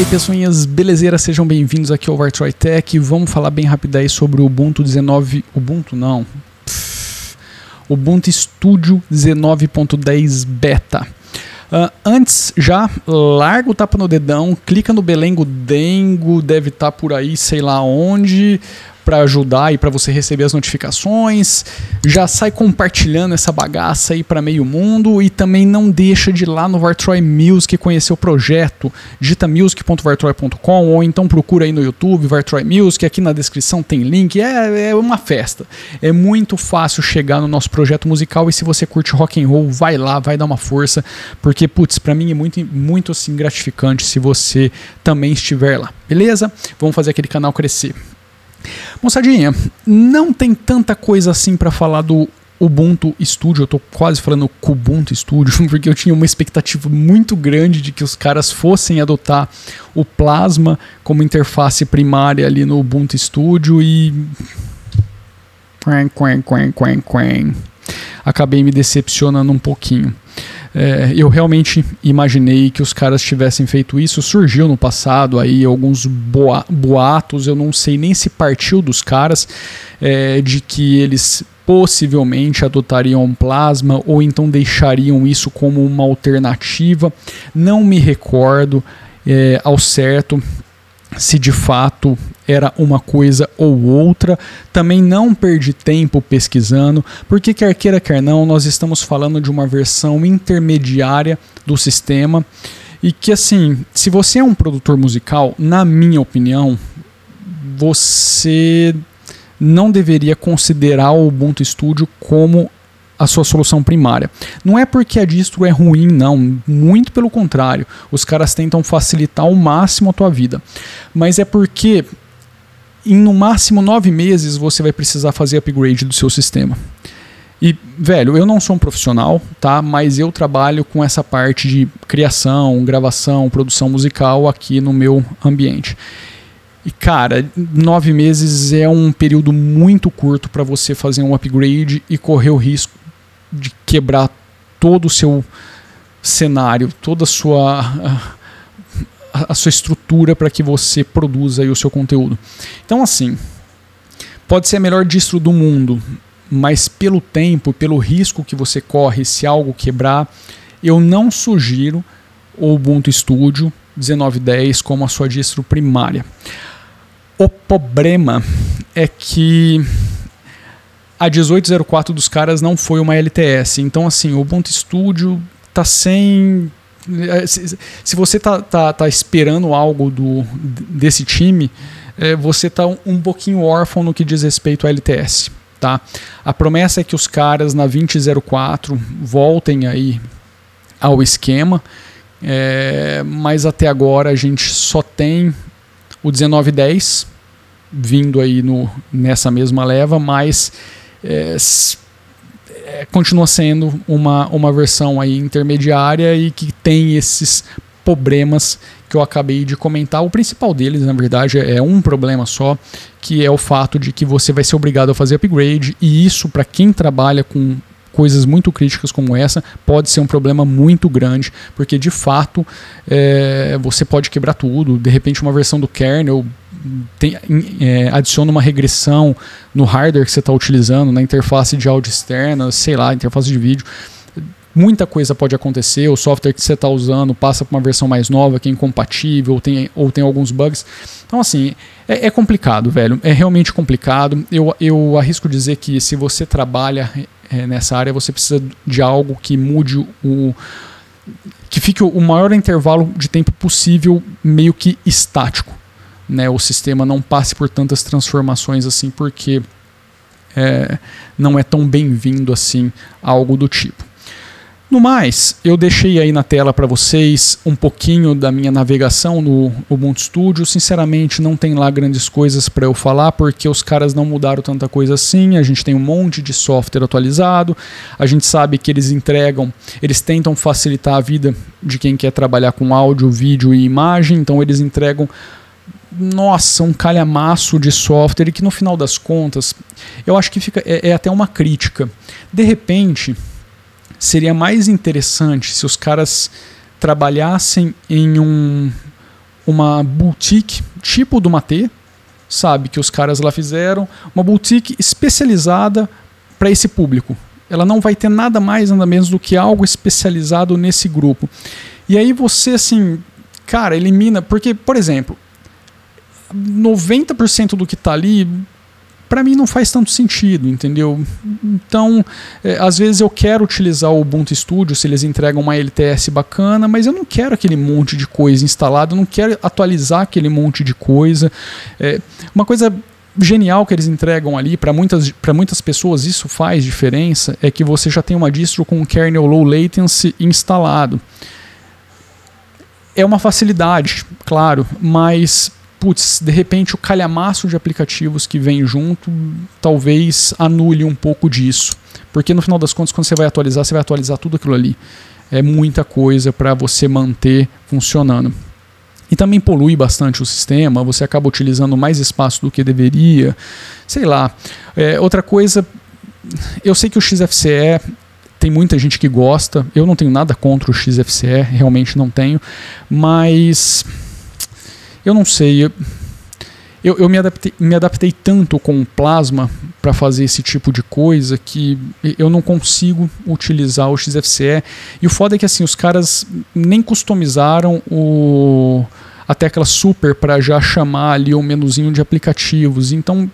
aí, pessoinhas, belezeira, sejam bem-vindos aqui ao Vartroy Tech. Vamos falar bem rápido aí sobre o Ubuntu 19, Ubuntu não. Pff, Ubuntu Studio 19.10 Beta. Uh, antes, já larga o tapa no dedão, clica no Belengo Dengo, deve estar tá por aí, sei lá onde para ajudar e para você receber as notificações. Já sai compartilhando essa bagaça aí para meio mundo e também não deixa de ir lá no Vartroy Music conhecer o projeto. Digita music.vartroy.com ou então procura aí no YouTube Vartroy Music, aqui na descrição tem link. É, é uma festa. É muito fácil chegar no nosso projeto musical e se você curte rock and roll, vai lá, vai dar uma força, porque putz, para mim é muito muito assim gratificante se você também estiver lá. Beleza? Vamos fazer aquele canal crescer. Moçadinha, não tem tanta coisa assim para falar do Ubuntu Studio, eu tô quase falando Kubuntu Studio, porque eu tinha uma expectativa muito grande de que os caras fossem adotar o Plasma como interface primária ali no Ubuntu Studio e. Acabei me decepcionando um pouquinho. É, eu realmente imaginei que os caras tivessem feito isso. Surgiu no passado aí alguns boa, boatos, eu não sei nem se partiu dos caras, é, de que eles possivelmente adotariam plasma ou então deixariam isso como uma alternativa. Não me recordo é, ao certo se de fato era uma coisa ou outra. Também não perdi tempo pesquisando, porque quer queira, quer não, nós estamos falando de uma versão intermediária do sistema. E que assim, se você é um produtor musical, na minha opinião, você não deveria considerar o Ubuntu Studio como a sua solução primária. Não é porque a distro é ruim, não. Muito pelo contrário. Os caras tentam facilitar ao máximo a tua vida. Mas é porque em no máximo nove meses você vai precisar fazer upgrade do seu sistema. E, velho, eu não sou um profissional, tá? Mas eu trabalho com essa parte de criação, gravação, produção musical aqui no meu ambiente. E cara, nove meses é um período muito curto para você fazer um upgrade e correr o risco de quebrar todo o seu cenário, toda a sua a, sua estrutura para que você produza o seu conteúdo. Então assim, pode ser a melhor distro do mundo, mas pelo tempo, pelo risco que você corre se algo quebrar, eu não sugiro o Ubuntu Studio 1910 como a sua distro primária. O problema é que a 1804 dos caras não foi uma LTS. Então, assim, o Ubuntu Studio tá sem. Eh, se, você tá, tá, tá esperando algo do, desse time, é, você tá um, um pouquinho órfão no que diz respeito à LTS. Tá? A promessa é que os caras na 2004 voltem aí ao esquema, é, mas até agora a gente só tem o 1910 vindo aí no, nessa mesma leva, mas é, é, continua sendo uma, uma versão aí intermediária e que tem esses problemas que eu acabei de comentar. O principal deles, na verdade, é um problema só, que é o fato de que você vai ser obrigado a fazer upgrade, e isso, para quem trabalha com coisas muito críticas como essa, pode ser um problema muito grande, porque de fato é, você pode quebrar tudo. De repente, uma versão do kernel tem, é, adiciona uma regressão no hardware que você está utilizando, na interface de áudio externa, sei lá, interface de vídeo. Muita coisa pode acontecer, o software que você está usando passa para uma versão mais nova que é incompatível ou tem, ou tem alguns bugs. Então, assim, é, é complicado, velho. É realmente complicado. Eu, eu arrisco dizer que se você trabalha é, nessa área, você precisa de algo que mude o. que fique o maior intervalo de tempo possível meio que estático né, o sistema não passe por tantas transformações assim, porque é, não é tão bem-vindo assim algo do tipo. No mais, eu deixei aí na tela para vocês um pouquinho da minha navegação no Ubuntu Studio. Sinceramente, não tem lá grandes coisas para eu falar, porque os caras não mudaram tanta coisa assim. A gente tem um monte de software atualizado. A gente sabe que eles entregam, eles tentam facilitar a vida de quem quer trabalhar com áudio, vídeo e imagem. Então, eles entregam nossa, um calhamaço de software e que no final das contas, eu acho que fica é, é, até uma crítica. De repente, seria mais interessante se os caras trabalhassem em um, uma boutique tipo do Matê, sabe, que os caras lá fizeram, uma boutique especializada para esse público. Ela não vai ter nada mais, nada menos do que algo especializado nesse grupo. E aí você, assim, cara, elimina. Porque, por exemplo, 90% do que está ali para mim não faz tanto sentido, entendeu? Então, é, às vezes eu quero utilizar o Ubuntu Studio se eles entregam uma LTS bacana, mas eu não quero aquele monte de coisa instalado, eu não quero atualizar aquele monte de coisa. É, uma coisa genial que eles entregam ali para muitas, muitas pessoas isso faz diferença é que você já tem uma distro com kernel low latency instalado. É uma facilidade, claro, mas putz, de repente o calhamaço de aplicativos que vem junto talvez anule um pouco disso. Porque no final das contas, quando você vai atualizar, você vai atualizar tudo aquilo ali. É muita coisa para você manter funcionando. E também polui bastante o sistema, você acaba utilizando mais espaço do que deveria. Sei lá. É, outra coisa, eu sei que o XFCE tem muita gente que gosta, eu não tenho nada contra o XFCE, realmente não tenho, mas eu não sei. Eu, eu, me, adaptei, me adaptei tanto com o plasma para fazer esse tipo de coisa que eu não consigo utilizar o XFCE. E o foda é que assim, os caras nem customizaram o a tecla super para já chamar ali o menuzinho de aplicativos. Então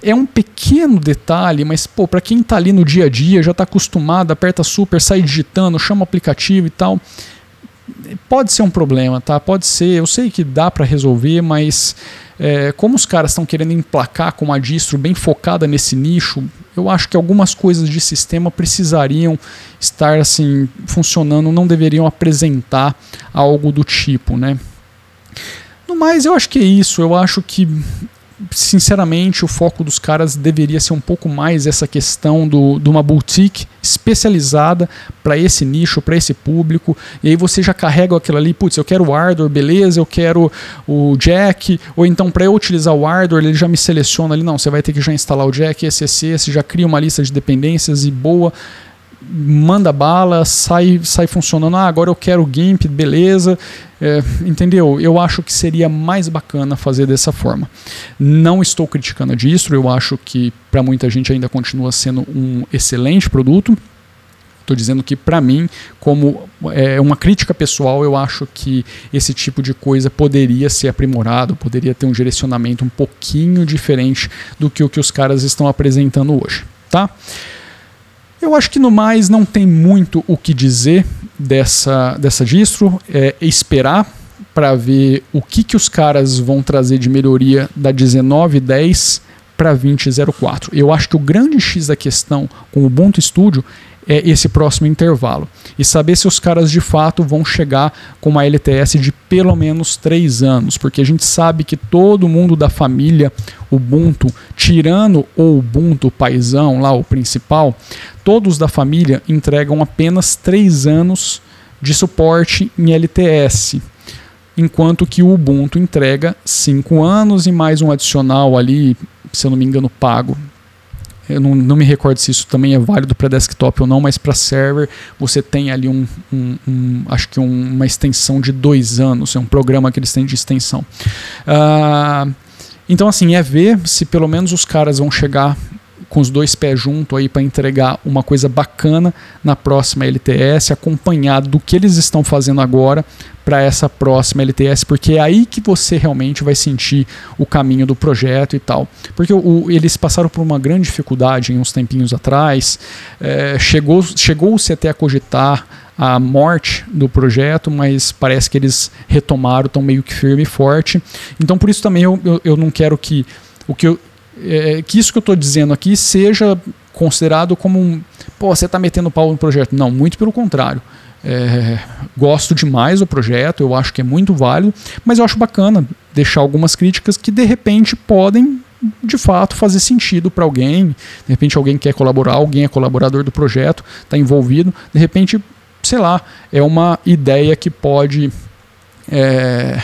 é um pequeno detalhe, mas pô, para quem está ali no dia a dia, já está acostumado, aperta super, sai digitando, chama o aplicativo e tal pode ser um problema, tá? Pode ser. Eu sei que dá para resolver, mas é, como os caras estão querendo emplacar com uma distro bem focada nesse nicho, eu acho que algumas coisas de sistema precisariam estar assim funcionando, não deveriam apresentar algo do tipo, né? No mais, eu acho que é isso. Eu acho que sinceramente, o foco dos caras deveria ser um pouco mais essa questão do, de uma boutique especializada para esse nicho, para esse público. E aí você já carrega aquilo ali, putz, eu quero o hardware, beleza, eu quero o jack, ou então para eu utilizar o hardware, ele já me seleciona ali, não, você vai ter que já instalar o jack, esse, esse, esse, já cria uma lista de dependências e boa manda bala, sai, sai funcionando. Ah, agora eu quero o GIMP, beleza. É, entendeu? Eu acho que seria mais bacana fazer dessa forma. Não estou criticando a distro, eu acho que para muita gente ainda continua sendo um excelente produto. Estou dizendo que, para mim, como é, uma crítica pessoal, eu acho que esse tipo de coisa poderia ser aprimorado, poderia ter um direcionamento um pouquinho diferente do que o que os caras estão apresentando hoje. Tá? Eu acho que no mais não tem muito o que dizer dessa, dessa distro. É esperar para ver o que, que os caras vão trazer de melhoria da 19.10 para 20.04. Eu acho que o grande X da questão com o Ubuntu Studio é esse próximo intervalo e saber se os caras de fato vão chegar com uma LTS de pelo menos três anos, porque a gente sabe que todo mundo da família Ubuntu, tirando o Ubuntu paisão lá, o principal, todos da família entregam apenas três anos de suporte em LTS enquanto que o Ubuntu entrega cinco anos e mais um adicional ali, se eu não me engano, pago. Eu não, não me recordo se isso também é válido para desktop ou não, mas para server você tem ali um, um, um acho que um, uma extensão de dois anos, é um programa que eles têm de extensão. Uh, então assim, é ver se pelo menos os caras vão chegar com os dois pés junto aí para entregar uma coisa bacana na próxima LTS, acompanhado do que eles estão fazendo agora para essa próxima LTS, porque é aí que você realmente vai sentir o caminho do projeto e tal. Porque o, eles passaram por uma grande dificuldade em uns tempinhos atrás, é, chegou, chegou-se até a cogitar a morte do projeto, mas parece que eles retomaram, estão meio que firme e forte. Então por isso também eu, eu, eu não quero que o que, eu, é, que isso que eu estou dizendo aqui seja considerado como um. Pô, você está metendo pau no projeto. Não, muito pelo contrário. É, gosto demais do projeto, eu acho que é muito válido, mas eu acho bacana deixar algumas críticas que de repente podem de fato fazer sentido para alguém. De repente alguém quer colaborar, alguém é colaborador do projeto, está envolvido. De repente, sei lá, é uma ideia que pode é,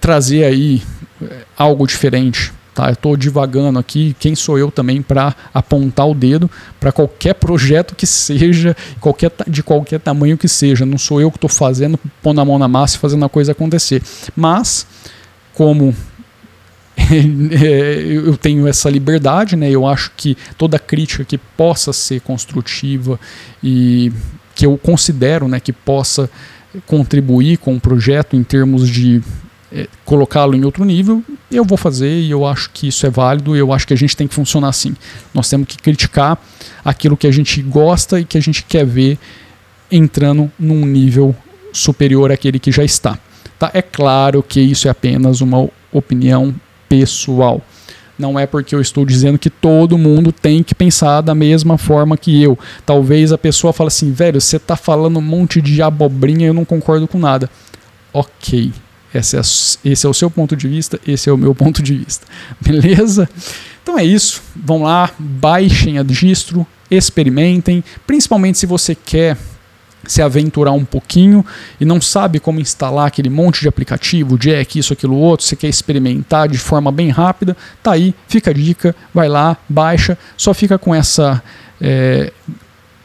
trazer aí é, algo diferente Tá, eu estou divagando aqui. Quem sou eu também para apontar o dedo para qualquer projeto que seja, qualquer, de qualquer tamanho que seja. Não sou eu que estou fazendo, pondo a mão na massa e fazendo a coisa acontecer. Mas, como eu tenho essa liberdade, né? Eu acho que toda crítica que possa ser construtiva e que eu considero, né, que possa contribuir com o projeto em termos de é, colocá-lo em outro nível, eu vou fazer e eu acho que isso é válido. Eu acho que a gente tem que funcionar assim. Nós temos que criticar aquilo que a gente gosta e que a gente quer ver entrando num nível superior àquele que já está. Tá? É claro que isso é apenas uma opinião pessoal. Não é porque eu estou dizendo que todo mundo tem que pensar da mesma forma que eu. Talvez a pessoa fale assim, velho, você está falando um monte de abobrinha eu não concordo com nada. Ok, esse é, esse é o seu ponto de vista, esse é o meu ponto de vista. Beleza? Então é isso. Vão lá, baixem a distro, experimentem, principalmente se você quer se aventurar um pouquinho e não sabe como instalar aquele monte de aplicativo, Jack, isso, aquilo, outro, você quer experimentar de forma bem rápida, tá aí, fica a dica, vai lá, baixa, só fica com essa é,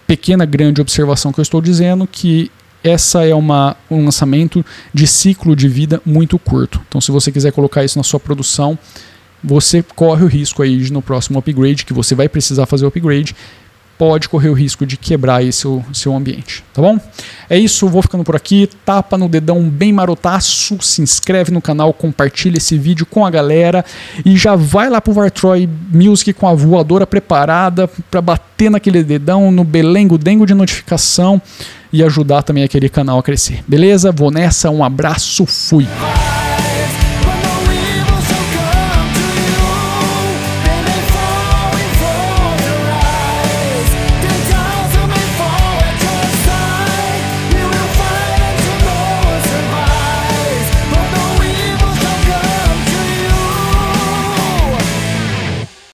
pequena, grande observação que eu estou dizendo, que essa é uma, um lançamento de ciclo de vida muito curto. Então, se você quiser colocar isso na sua produção, você corre o risco aí de no próximo upgrade, que você vai precisar fazer o upgrade, pode correr o risco de quebrar esse seu, seu ambiente, tá bom? É isso, vou ficando por aqui, tapa no dedão bem marotaço, se inscreve no canal, compartilha esse vídeo com a galera e já vai lá pro Vartroy Music com a voadora preparada para bater naquele dedão no belengo dengo de notificação e ajudar também aquele canal a crescer. Beleza? Vou nessa, um abraço, fui!